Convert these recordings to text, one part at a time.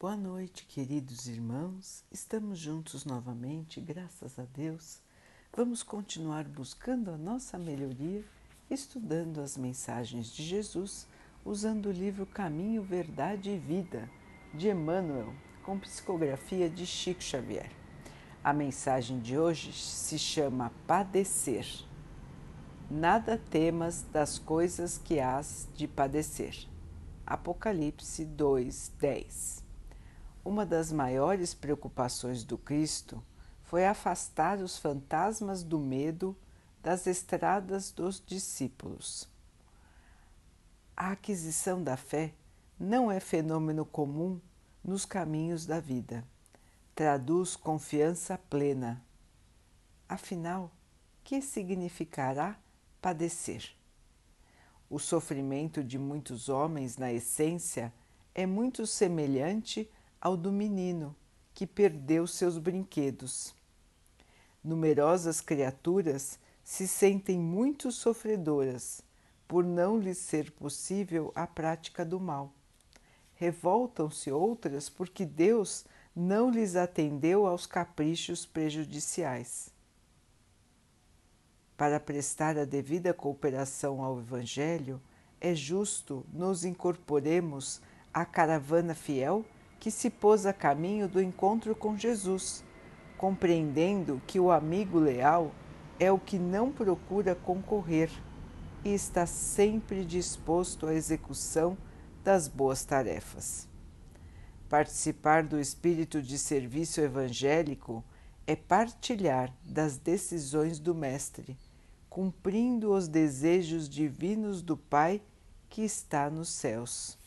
Boa noite, queridos irmãos. Estamos juntos novamente, graças a Deus. Vamos continuar buscando a nossa melhoria, estudando as mensagens de Jesus, usando o livro Caminho, Verdade e Vida, de Emmanuel, com psicografia de Chico Xavier. A mensagem de hoje se chama Padecer. Nada temas das coisas que hás de padecer. Apocalipse 2, 10. Uma das maiores preocupações do Cristo foi afastar os fantasmas do medo das estradas dos discípulos. A aquisição da fé não é fenômeno comum nos caminhos da vida. Traduz confiança plena. Afinal, que significará padecer? O sofrimento de muitos homens, na essência, é muito semelhante ao do menino que perdeu seus brinquedos. Numerosas criaturas se sentem muito sofredoras por não lhes ser possível a prática do mal. Revoltam-se outras porque Deus não lhes atendeu aos caprichos prejudiciais para prestar a devida cooperação ao Evangelho, é justo nos incorporemos à caravana fiel que se pôs a caminho do encontro com Jesus, compreendendo que o amigo leal é o que não procura concorrer e está sempre disposto à execução das boas tarefas. Participar do espírito de serviço evangélico é partilhar das decisões do Mestre cumprindo os desejos divinos do Pai que está nos céus.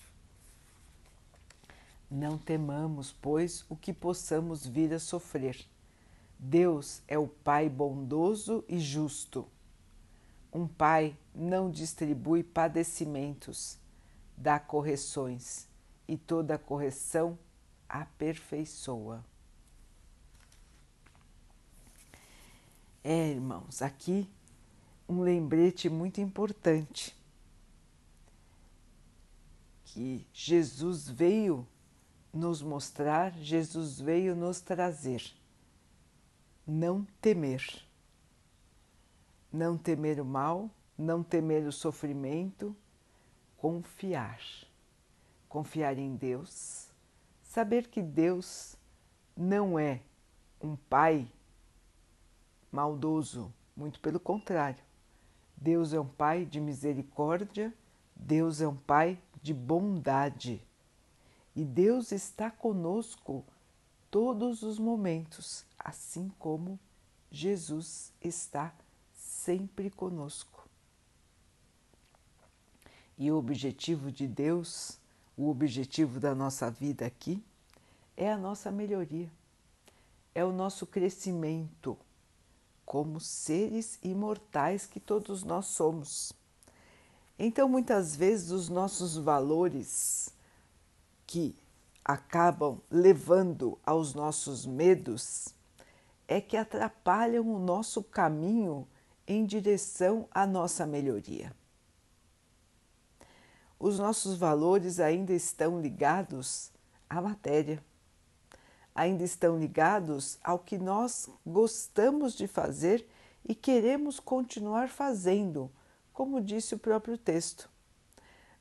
Não temamos, pois, o que possamos vir a sofrer. Deus é o Pai bondoso e justo. Um Pai não distribui padecimentos, dá correções e toda correção aperfeiçoa. É, irmãos, aqui um lembrete muito importante que Jesus veio nos mostrar, Jesus veio nos trazer. Não temer. Não temer o mal, não temer o sofrimento, confiar. Confiar em Deus, saber que Deus não é um pai maldoso, muito pelo contrário. Deus é um Pai de misericórdia, Deus é um Pai de bondade. E Deus está conosco todos os momentos, assim como Jesus está sempre conosco. E o objetivo de Deus, o objetivo da nossa vida aqui, é a nossa melhoria, é o nosso crescimento como seres imortais que todos nós somos. Então, muitas vezes, os nossos valores que acabam levando aos nossos medos é que atrapalham o nosso caminho em direção à nossa melhoria. Os nossos valores ainda estão ligados à matéria ainda estão ligados ao que nós gostamos de fazer e queremos continuar fazendo, como disse o próprio texto.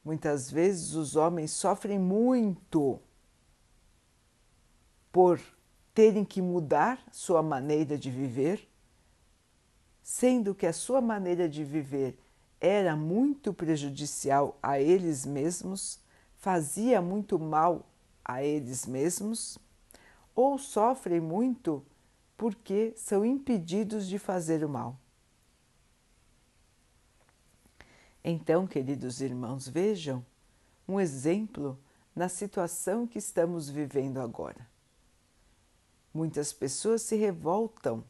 Muitas vezes os homens sofrem muito por terem que mudar sua maneira de viver, sendo que a sua maneira de viver era muito prejudicial a eles mesmos, fazia muito mal a eles mesmos ou sofrem muito porque são impedidos de fazer o mal. Então, queridos irmãos, vejam um exemplo na situação que estamos vivendo agora. Muitas pessoas se revoltam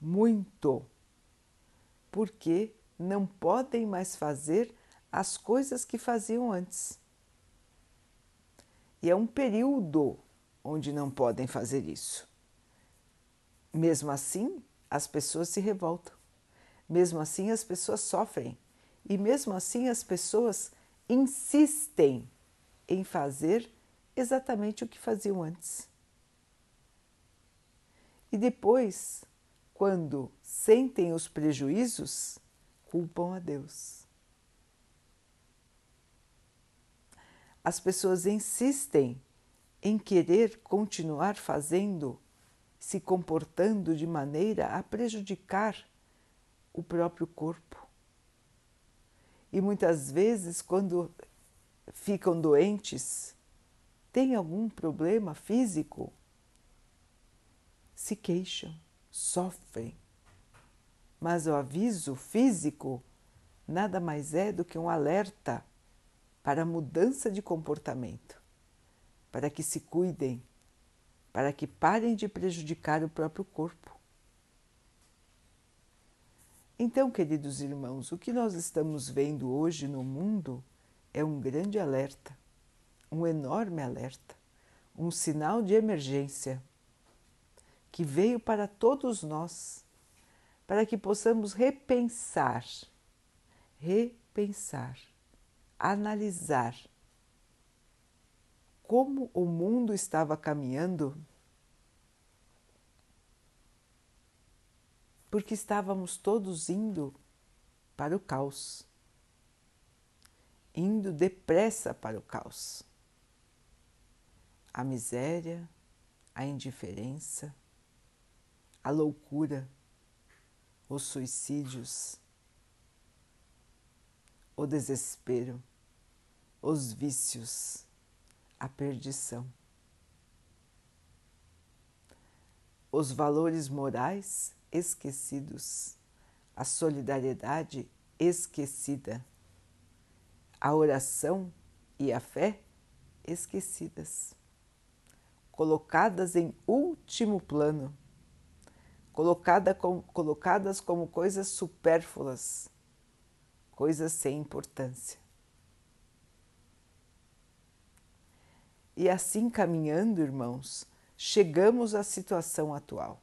muito porque não podem mais fazer as coisas que faziam antes. E é um período onde não podem fazer isso. Mesmo assim, as pessoas se revoltam. Mesmo assim, as pessoas sofrem. E mesmo assim, as pessoas insistem em fazer exatamente o que faziam antes. E depois, quando sentem os prejuízos, culpam a Deus. As pessoas insistem em querer continuar fazendo, se comportando de maneira a prejudicar o próprio corpo. E muitas vezes, quando ficam doentes, têm algum problema físico, se queixam, sofrem. Mas o aviso físico nada mais é do que um alerta para mudança de comportamento, para que se cuidem, para que parem de prejudicar o próprio corpo. Então, queridos irmãos, o que nós estamos vendo hoje no mundo é um grande alerta, um enorme alerta, um sinal de emergência que veio para todos nós, para que possamos repensar, repensar, analisar como o mundo estava caminhando, porque estávamos todos indo para o caos, indo depressa para o caos. A miséria, a indiferença, a loucura, os suicídios, o desespero, os vícios, a perdição. Os valores morais esquecidos, a solidariedade esquecida, a oração e a fé esquecidas, colocadas em último plano. Colocada com, colocadas como coisas supérfluas, coisas sem importância. E assim caminhando, irmãos, chegamos à situação atual,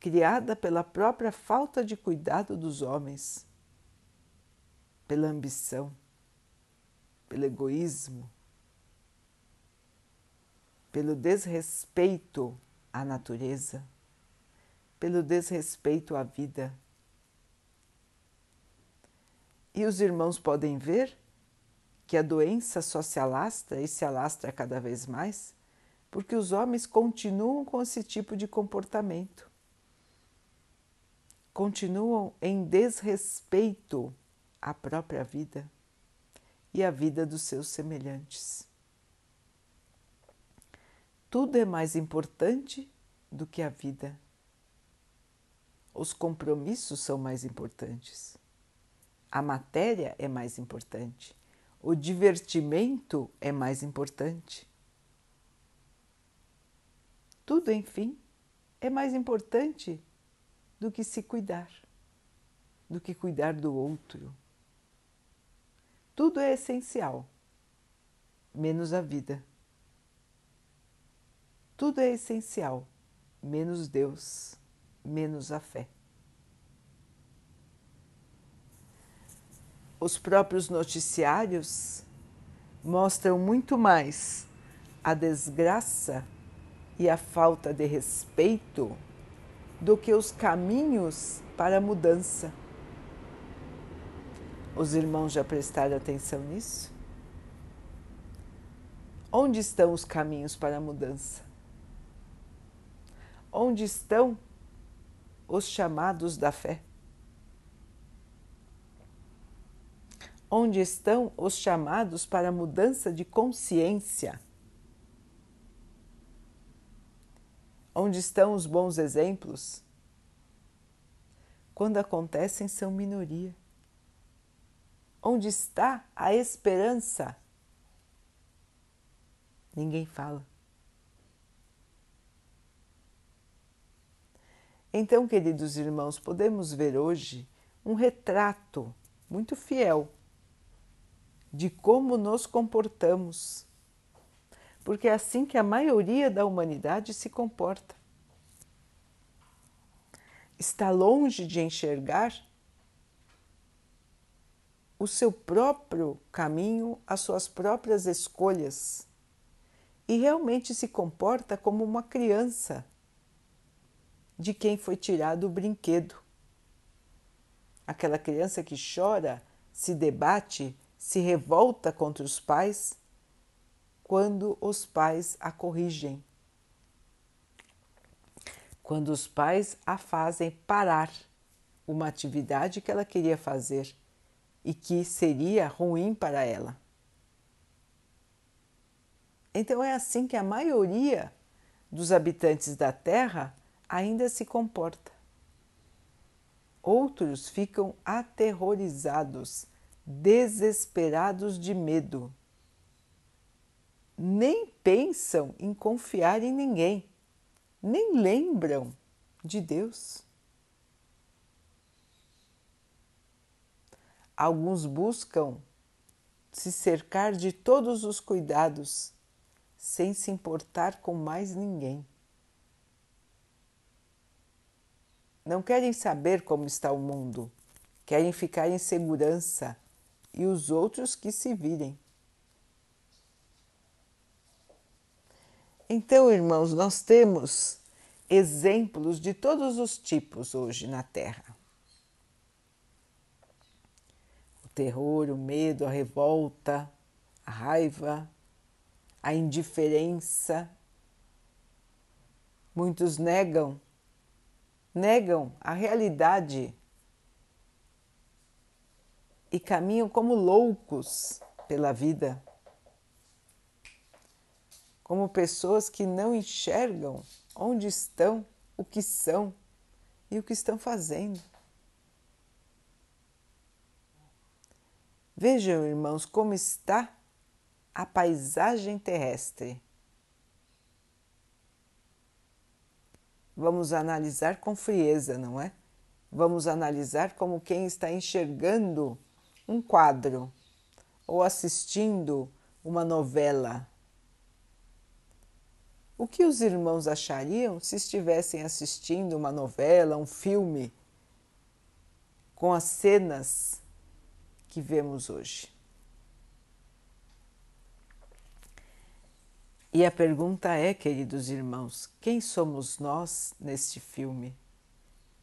criada pela própria falta de cuidado dos homens, pela ambição, pelo egoísmo, pelo desrespeito à natureza pelo desrespeito à vida. E os irmãos podem ver que a doença só se alastra e se alastra cada vez mais porque os homens continuam com esse tipo de comportamento. Continuam em desrespeito à própria vida e à vida dos seus semelhantes. Tudo é mais importante do que a vida os compromissos são mais importantes. A matéria é mais importante. O divertimento é mais importante. Tudo, enfim, é mais importante do que se cuidar, do que cuidar do outro. Tudo é essencial, menos a vida. Tudo é essencial, menos Deus menos a fé. Os próprios noticiários mostram muito mais a desgraça e a falta de respeito do que os caminhos para a mudança. Os irmãos já prestaram atenção nisso? Onde estão os caminhos para a mudança? Onde estão os chamados da fé? Onde estão os chamados para a mudança de consciência? Onde estão os bons exemplos? Quando acontecem, são minoria. Onde está a esperança? Ninguém fala. Então, queridos irmãos, podemos ver hoje um retrato muito fiel de como nos comportamos, porque é assim que a maioria da humanidade se comporta. Está longe de enxergar o seu próprio caminho, as suas próprias escolhas, e realmente se comporta como uma criança de quem foi tirado o brinquedo. Aquela criança que chora, se debate, se revolta contra os pais quando os pais a corrigem. Quando os pais a fazem parar uma atividade que ela queria fazer e que seria ruim para ela. Então é assim que a maioria dos habitantes da Terra ainda se comporta. Outros ficam aterrorizados, desesperados de medo. Nem pensam em confiar em ninguém, nem lembram de Deus. Alguns buscam se cercar de todos os cuidados, sem se importar com mais ninguém. Não querem saber como está o mundo, querem ficar em segurança e os outros que se virem. Então, irmãos, nós temos exemplos de todos os tipos hoje na Terra. O terror, o medo, a revolta, a raiva, a indiferença. Muitos negam negam a realidade e caminham como loucos pela vida, como pessoas que não enxergam onde estão, o que são e o que estão fazendo. Vejam, irmãos, como está a paisagem terrestre. vamos analisar com frieza, não é? Vamos analisar como quem está enxergando um quadro ou assistindo uma novela. O que os irmãos achariam se estivessem assistindo uma novela, um filme, com as cenas que vemos hoje? E a pergunta é, queridos irmãos, quem somos nós neste filme?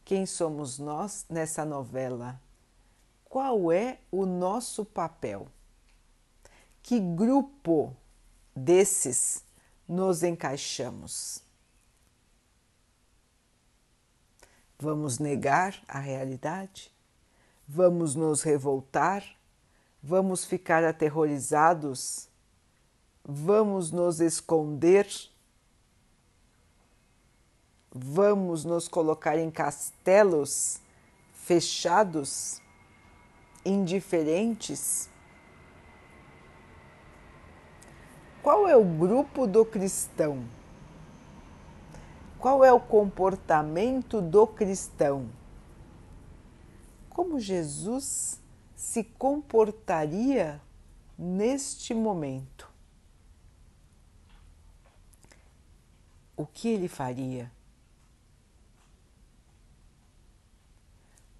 Quem somos nós nessa novela? Qual é o nosso papel? Que grupo desses nos encaixamos? Vamos negar a realidade? Vamos nos revoltar? Vamos ficar aterrorizados Vamos nos esconder? Vamos nos colocar em castelos fechados, indiferentes? Qual é o grupo do cristão? Qual é o comportamento do cristão? Como Jesus se comportaria neste momento? o que ele faria?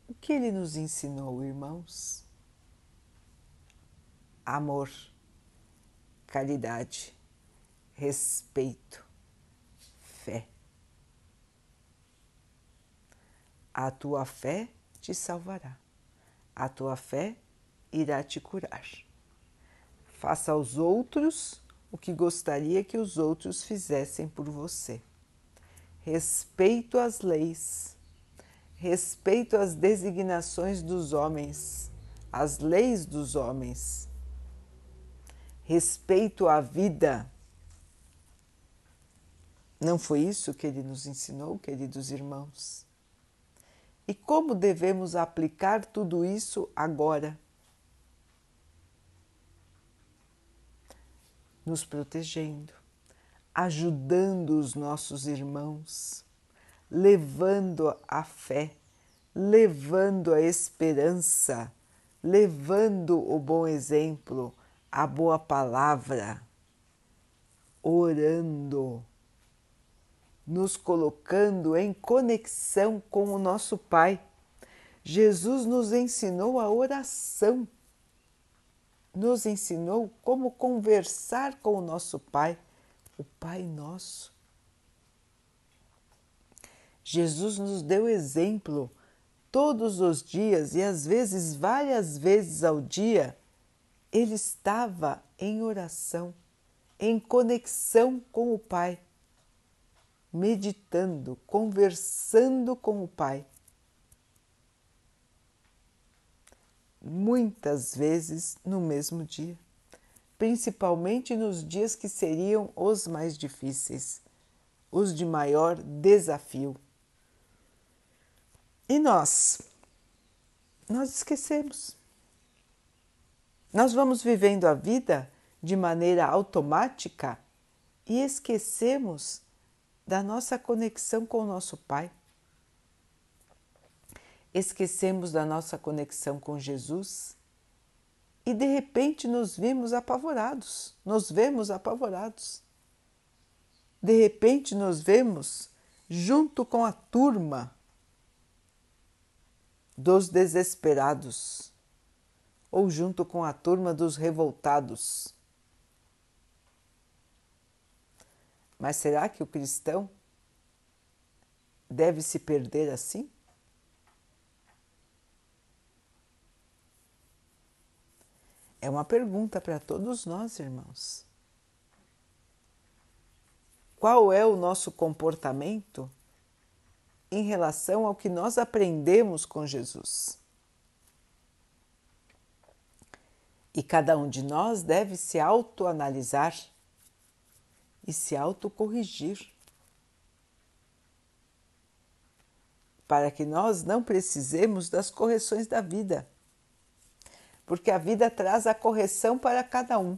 O que ele nos ensinou, irmãos? Amor, caridade, respeito, fé. A tua fé te salvará, a tua fé irá te curar. Faça aos outros o que gostaria que os outros fizessem por você. Respeito às leis, respeito às designações dos homens, às leis dos homens, respeito à vida. Não foi isso que ele nos ensinou, queridos irmãos? E como devemos aplicar tudo isso agora? nos protegendo, ajudando os nossos irmãos, levando a fé, levando a esperança, levando o bom exemplo, a boa palavra, orando, nos colocando em conexão com o nosso Pai. Jesus nos ensinou a oração nos ensinou como conversar com o nosso Pai o Pai Nosso. Jesus nos deu exemplo todos os dias e às vezes várias vezes ao dia, ele estava em oração, em conexão com o Pai, meditando, conversando com o Pai. Muitas vezes no mesmo dia principalmente nos dias que seriam os mais difíceis, os de maior desafio. E nós? Nós esquecemos. Nós vamos vivendo a vida de maneira automática e esquecemos da nossa conexão com o nosso Pai. Esquecemos da nossa conexão com Jesus e de repente nos vimos apavorados, nos vemos apavorados. De repente nos vemos junto com a turma dos desesperados ou junto com a turma dos revoltados. Mas será que o cristão deve se perder assim? É uma pergunta para todos nós, irmãos. Qual é o nosso comportamento em relação ao que nós aprendemos com Jesus? E cada um de nós deve se autoanalisar e se autocorrigir. Para que nós não precisemos das correções da vida porque a vida traz a correção para cada um.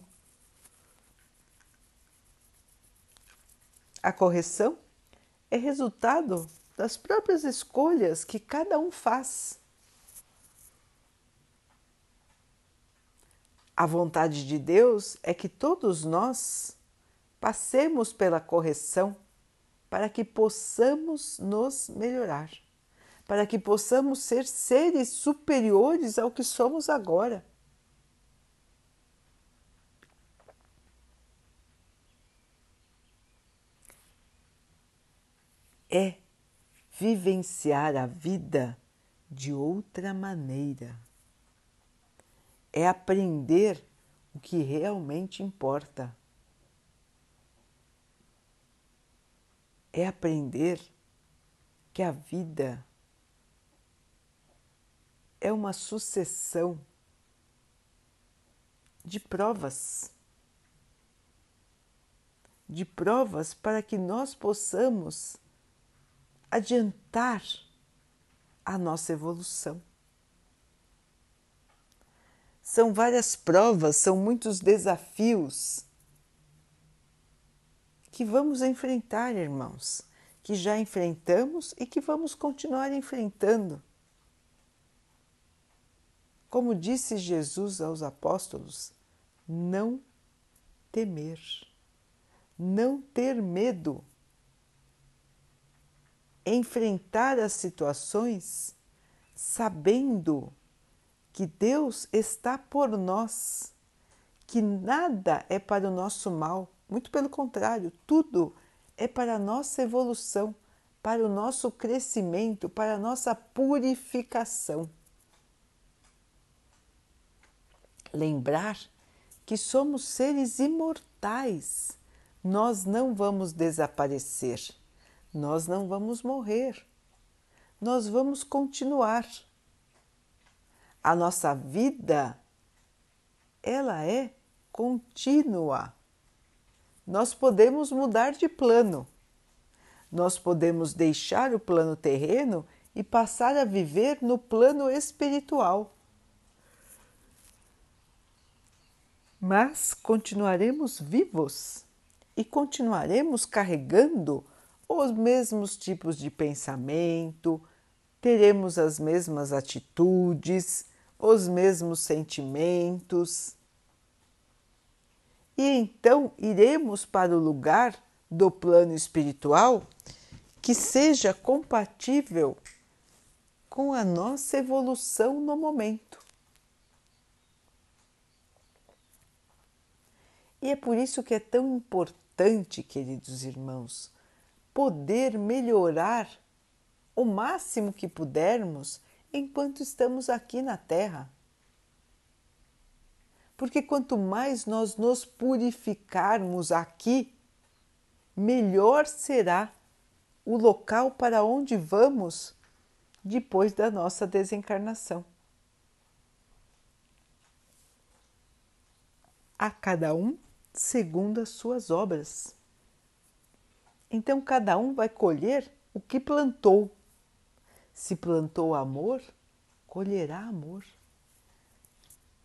A correção é resultado das próprias escolhas que cada um faz. A vontade de Deus é que todos nós passemos pela correção para que possamos nos melhorar para que possamos ser seres superiores ao que somos agora. É vivenciar a vida de outra maneira. É aprender o que realmente importa. É aprender que a vida é uma sucessão de provas. De provas para que nós possamos adiantar a nossa evolução. São várias provas, são muitos desafios que vamos enfrentar, irmãos, que já enfrentamos e que vamos continuar enfrentando como disse Jesus aos apóstolos, não temer, não ter medo. Enfrentar as situações sabendo que Deus está por nós, que nada é para o nosso mal, muito pelo contrário, tudo é para a nossa evolução, para o nosso crescimento, para a nossa purificação lembrar que somos seres imortais. Nós não vamos desaparecer, nós não vamos morrer, nós vamos continuar. A nossa vida, ela é contínua. Nós podemos mudar de plano. Nós podemos deixar o plano terreno e passar a viver no plano espiritual. mas continuaremos vivos e continuaremos carregando os mesmos tipos de pensamento, teremos as mesmas atitudes, os mesmos sentimentos. E então iremos para o lugar do plano espiritual que seja compatível com a nossa evolução no momento. E é por isso que é tão importante queridos irmãos, poder melhorar o máximo que pudermos enquanto estamos aqui na Terra. Porque quanto mais nós nos purificarmos aqui, melhor será o local para onde vamos depois da nossa desencarnação. A cada um segundo as suas obras. Então, cada um vai colher o que plantou. Se plantou amor, colherá amor.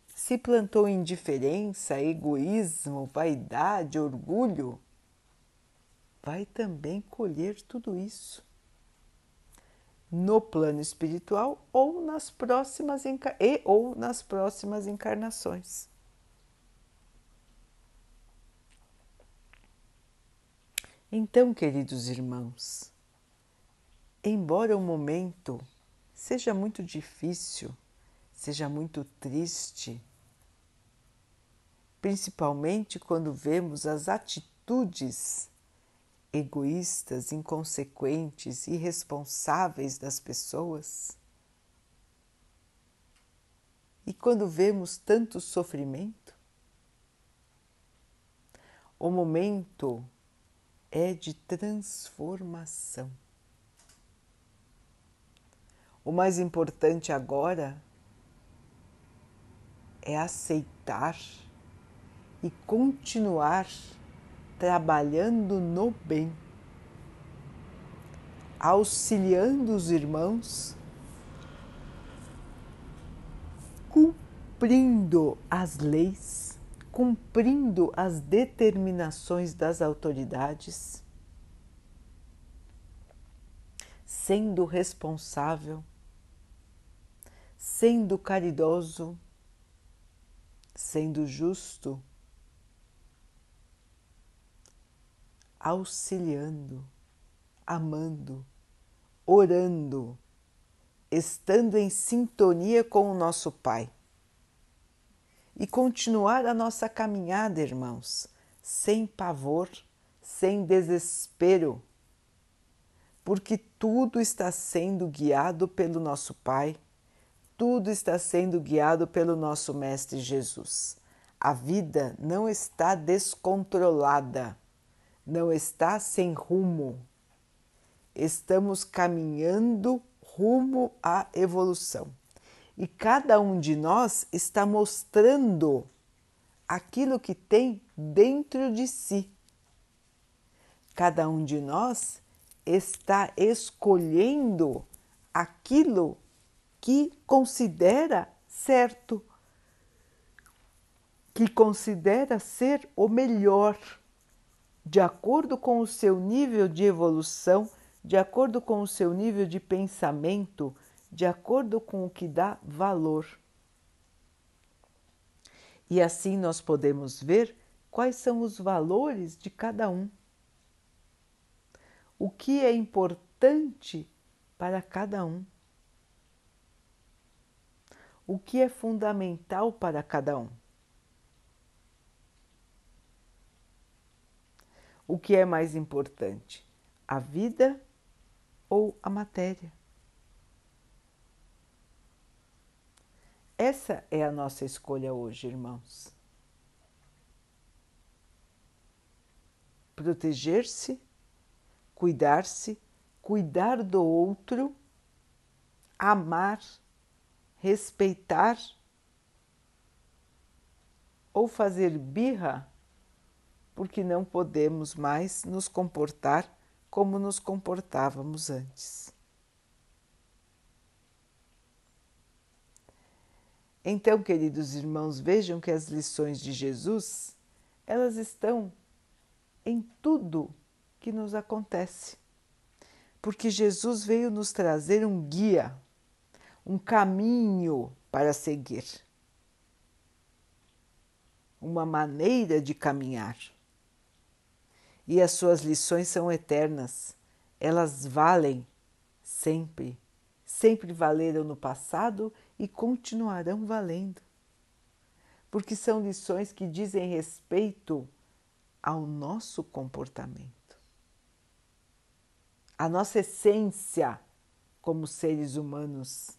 Se plantou indiferença, egoísmo, vaidade, orgulho, vai também colher tudo isso no plano espiritual ou nas próximas e ou nas próximas encarnações. Então, queridos irmãos, embora o momento seja muito difícil, seja muito triste, principalmente quando vemos as atitudes egoístas, inconsequentes, irresponsáveis das pessoas, e quando vemos tanto sofrimento, o momento é de transformação. O mais importante agora é aceitar e continuar trabalhando no bem, auxiliando os irmãos, cumprindo as leis cumprindo as determinações das autoridades, sendo responsável, sendo caridoso, sendo justo, auxiliando, amando, orando, estando em sintonia com o nosso Pai. E continuar a nossa caminhada, irmãos, sem pavor, sem desespero, porque tudo está sendo guiado pelo nosso Pai, tudo está sendo guiado pelo nosso Mestre Jesus. A vida não está descontrolada, não está sem rumo. Estamos caminhando rumo à evolução. E cada um de nós está mostrando aquilo que tem dentro de si. Cada um de nós está escolhendo aquilo que considera certo, que considera ser o melhor, de acordo com o seu nível de evolução, de acordo com o seu nível de pensamento, de acordo com o que dá valor. E assim nós podemos ver quais são os valores de cada um. O que é importante para cada um. O que é fundamental para cada um. O que é mais importante, a vida ou a matéria? Essa é a nossa escolha hoje, irmãos. Proteger-se, cuidar-se, cuidar do outro, amar, respeitar ou fazer birra porque não podemos mais nos comportar como nos comportávamos antes. Então, queridos irmãos, vejam que as lições de Jesus, elas estão em tudo que nos acontece. Porque Jesus veio nos trazer um guia, um caminho para seguir, uma maneira de caminhar. E as suas lições são eternas, elas valem sempre, sempre valeram no passado e continuarão valendo, porque são lições que dizem respeito ao nosso comportamento, à nossa essência como seres humanos.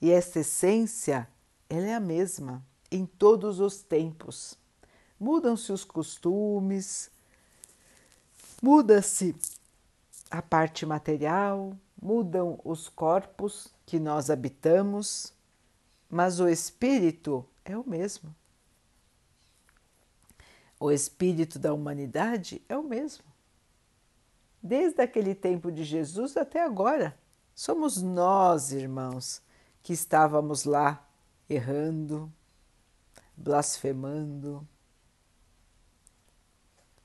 E essa essência, ela é a mesma em todos os tempos. Mudam-se os costumes, muda-se a parte material, mudam os corpos que nós habitamos, mas o espírito é o mesmo. O espírito da humanidade é o mesmo. Desde aquele tempo de Jesus até agora, somos nós, irmãos, que estávamos lá errando, blasfemando,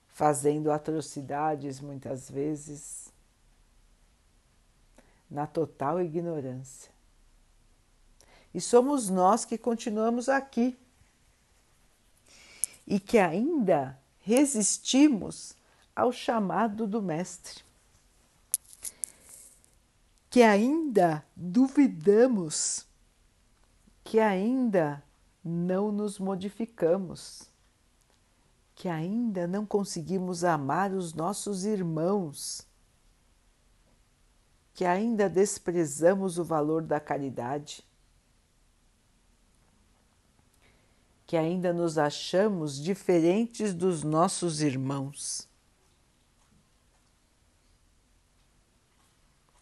fazendo atrocidades muitas vezes, na total ignorância. E somos nós que continuamos aqui e que ainda resistimos ao chamado do Mestre, que ainda duvidamos, que ainda não nos modificamos, que ainda não conseguimos amar os nossos irmãos, que ainda desprezamos o valor da caridade que ainda nos achamos diferentes dos nossos irmãos.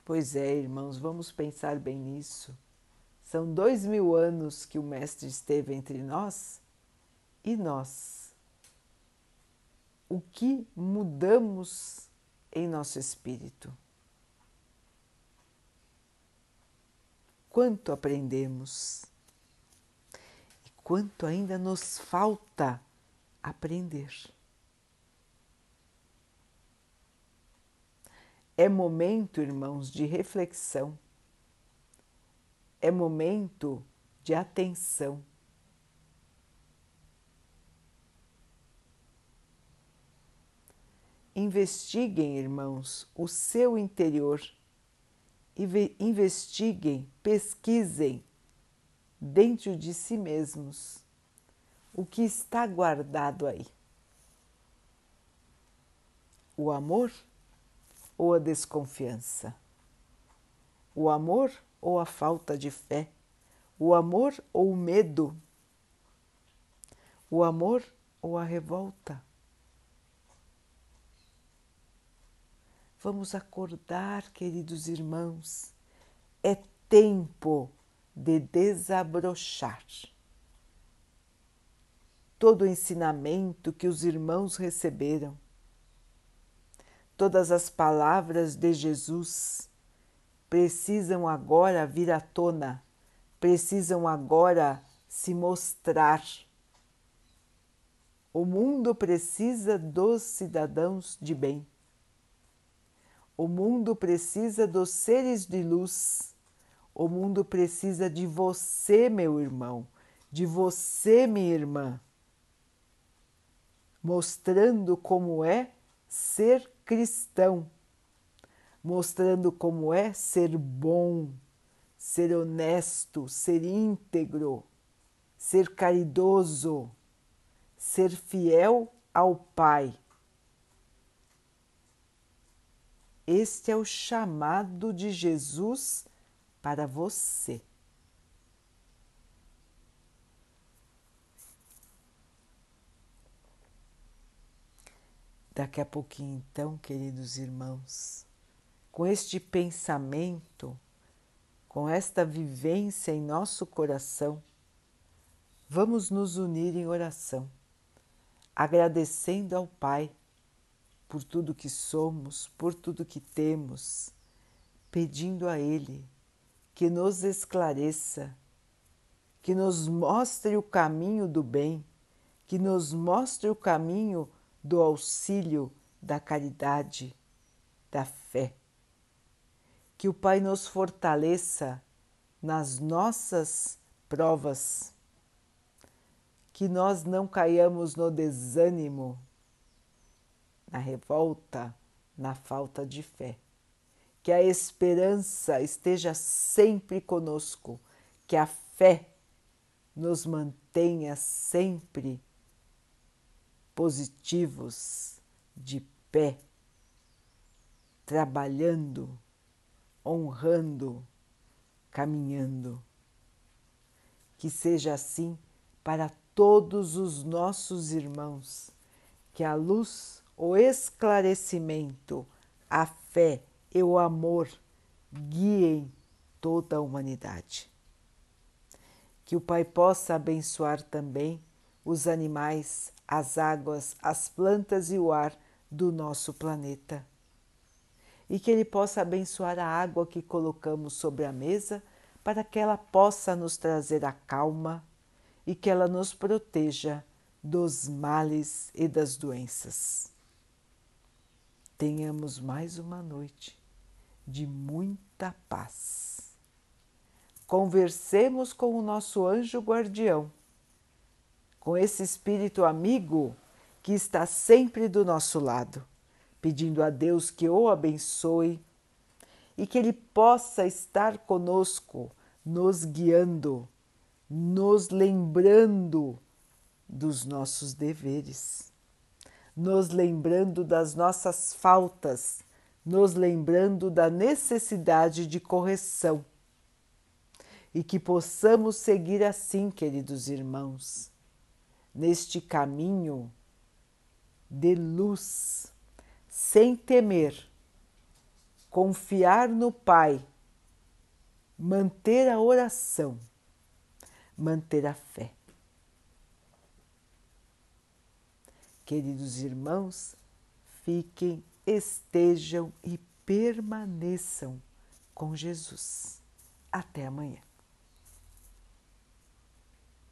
Pois é, irmãos, vamos pensar bem nisso. São dois mil anos que o Mestre esteve entre nós e nós. O que mudamos em nosso espírito? Quanto aprendemos? quanto ainda nos falta aprender. É momento, irmãos, de reflexão, é momento de atenção. Investiguem, irmãos, o seu interior, investiguem, pesquisem dentro de si mesmos o que está guardado aí. O amor ou a desconfiança? O amor ou a falta de fé? O amor ou o medo? O amor ou a revolta? Vamos acordar, queridos irmãos. É tempo de desabrochar. Todo o ensinamento que os irmãos receberam, todas as palavras de Jesus precisam agora vir à tona, precisam agora se mostrar. O mundo precisa dos cidadãos de bem. O mundo precisa dos seres de luz o mundo precisa de você, meu irmão, de você, minha irmã, mostrando como é ser cristão, mostrando como é ser bom, ser honesto, ser íntegro, ser caridoso, ser fiel ao Pai. Este é o chamado de Jesus para você. Daqui a pouquinho, então, queridos irmãos, com este pensamento, com esta vivência em nosso coração, vamos nos unir em oração, agradecendo ao Pai por tudo que somos, por tudo que temos, pedindo a Ele que nos esclareça, que nos mostre o caminho do bem, que nos mostre o caminho do auxílio, da caridade, da fé. Que o Pai nos fortaleça nas nossas provas, que nós não caiamos no desânimo, na revolta, na falta de fé. Que a esperança esteja sempre conosco, que a fé nos mantenha sempre positivos, de pé, trabalhando, honrando, caminhando. Que seja assim para todos os nossos irmãos, que a luz, o esclarecimento, a fé e o amor guiem toda a humanidade. Que o Pai possa abençoar também os animais, as águas, as plantas e o ar do nosso planeta. E que Ele possa abençoar a água que colocamos sobre a mesa para que ela possa nos trazer a calma e que ela nos proteja dos males e das doenças. Tenhamos mais uma noite de muita paz. Conversemos com o nosso anjo guardião, com esse espírito amigo que está sempre do nosso lado, pedindo a Deus que o abençoe e que ele possa estar conosco, nos guiando nos lembrando dos nossos deveres, nos lembrando das nossas faltas, nos lembrando da necessidade de correção. E que possamos seguir assim, queridos irmãos, neste caminho de luz, sem temer, confiar no Pai, manter a oração manter a fé. Queridos irmãos, fiquem, estejam e permaneçam com Jesus. Até amanhã.